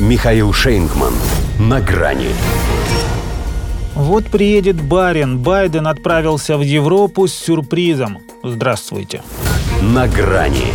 Михаил Шейнгман. На грани. Вот приедет барин. Байден отправился в Европу с сюрпризом. Здравствуйте. На грани.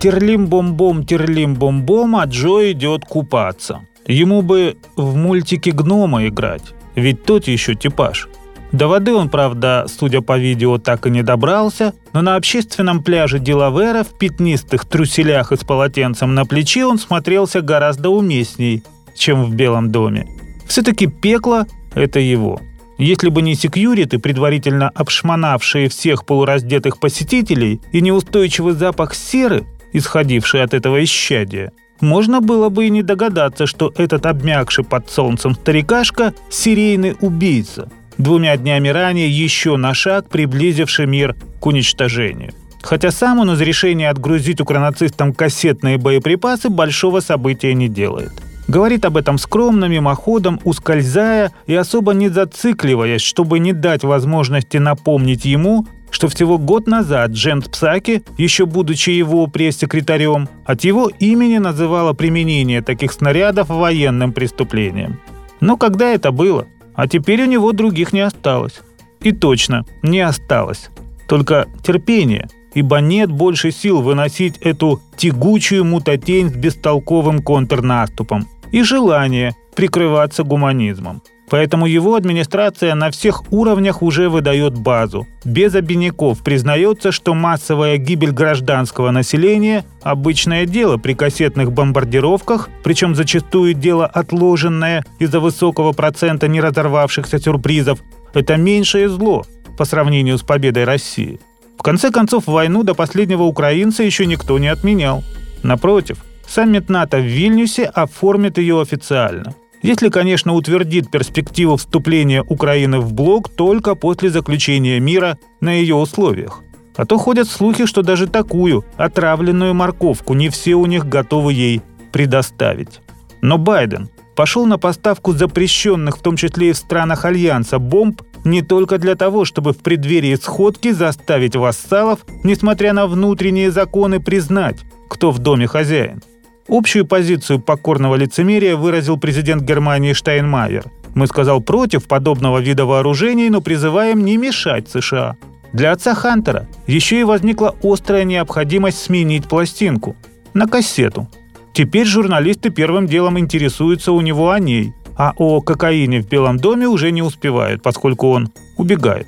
Терлим-бом-бом, терлим-бом-бом, а Джо идет купаться. Ему бы в мультике гнома играть, ведь тот еще типаж. До воды он, правда, судя по видео, так и не добрался, но на общественном пляже Делавера в пятнистых труселях и с полотенцем на плече он смотрелся гораздо уместней, чем в Белом доме. Все-таки пекло – это его. Если бы не секьюриты, предварительно обшмонавшие всех полураздетых посетителей, и неустойчивый запах серы, исходивший от этого исчадия, можно было бы и не догадаться, что этот обмякший под солнцем старикашка – серийный убийца – двумя днями ранее еще на шаг приблизивший мир к уничтожению. Хотя сам он из решения отгрузить укронацистам кассетные боеприпасы большого события не делает. Говорит об этом скромно, мимоходом, ускользая и особо не зацикливаясь, чтобы не дать возможности напомнить ему, что всего год назад Джент Псаки, еще будучи его пресс-секретарем, от его имени называла применение таких снарядов военным преступлением. Но когда это было? А теперь у него других не осталось. И точно, не осталось. Только терпение, ибо нет больше сил выносить эту тягучую мутатень с бестолковым контрнаступом. И желание прикрываться гуманизмом. Поэтому его администрация на всех уровнях уже выдает базу. Без обиняков признается, что массовая гибель гражданского населения – обычное дело при кассетных бомбардировках, причем зачастую дело отложенное из-за высокого процента не разорвавшихся сюрпризов. Это меньшее зло по сравнению с победой России. В конце концов, войну до последнего украинца еще никто не отменял. Напротив, саммит НАТО в Вильнюсе оформит ее официально. Если, конечно, утвердит перспективу вступления Украины в блок только после заключения мира на ее условиях. А то ходят слухи, что даже такую отравленную морковку не все у них готовы ей предоставить. Но Байден пошел на поставку запрещенных, в том числе и в странах Альянса, бомб не только для того, чтобы в преддверии сходки заставить вассалов, несмотря на внутренние законы, признать, кто в доме хозяин – Общую позицию покорного лицемерия выразил президент Германии Штайнмайер. Мы, сказал, против подобного вида вооружений, но призываем не мешать США. Для отца Хантера еще и возникла острая необходимость сменить пластинку на кассету. Теперь журналисты первым делом интересуются у него о ней, а о кокаине в Белом доме уже не успевают, поскольку он убегает.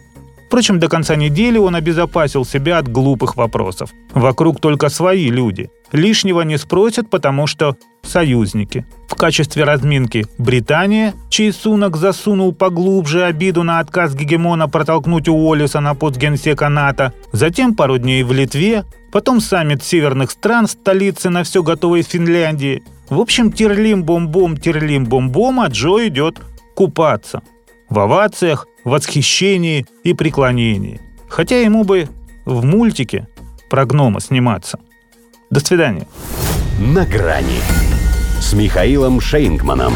Впрочем, до конца недели он обезопасил себя от глупых вопросов. Вокруг только свои люди. Лишнего не спросят, потому что союзники. В качестве разминки Британия, чей сунок засунул поглубже обиду на отказ гегемона протолкнуть Уоллиса на пост генсека НАТО, затем пару дней в Литве, потом саммит северных стран, столицы на все готовой Финляндии. В общем, терлим-бом-бом, терлим-бом-бом, а Джо идет купаться. В овациях, восхищении и преклонении. Хотя ему бы в мультике про гнома сниматься. До свидания. На грани с Михаилом Шейнгманом.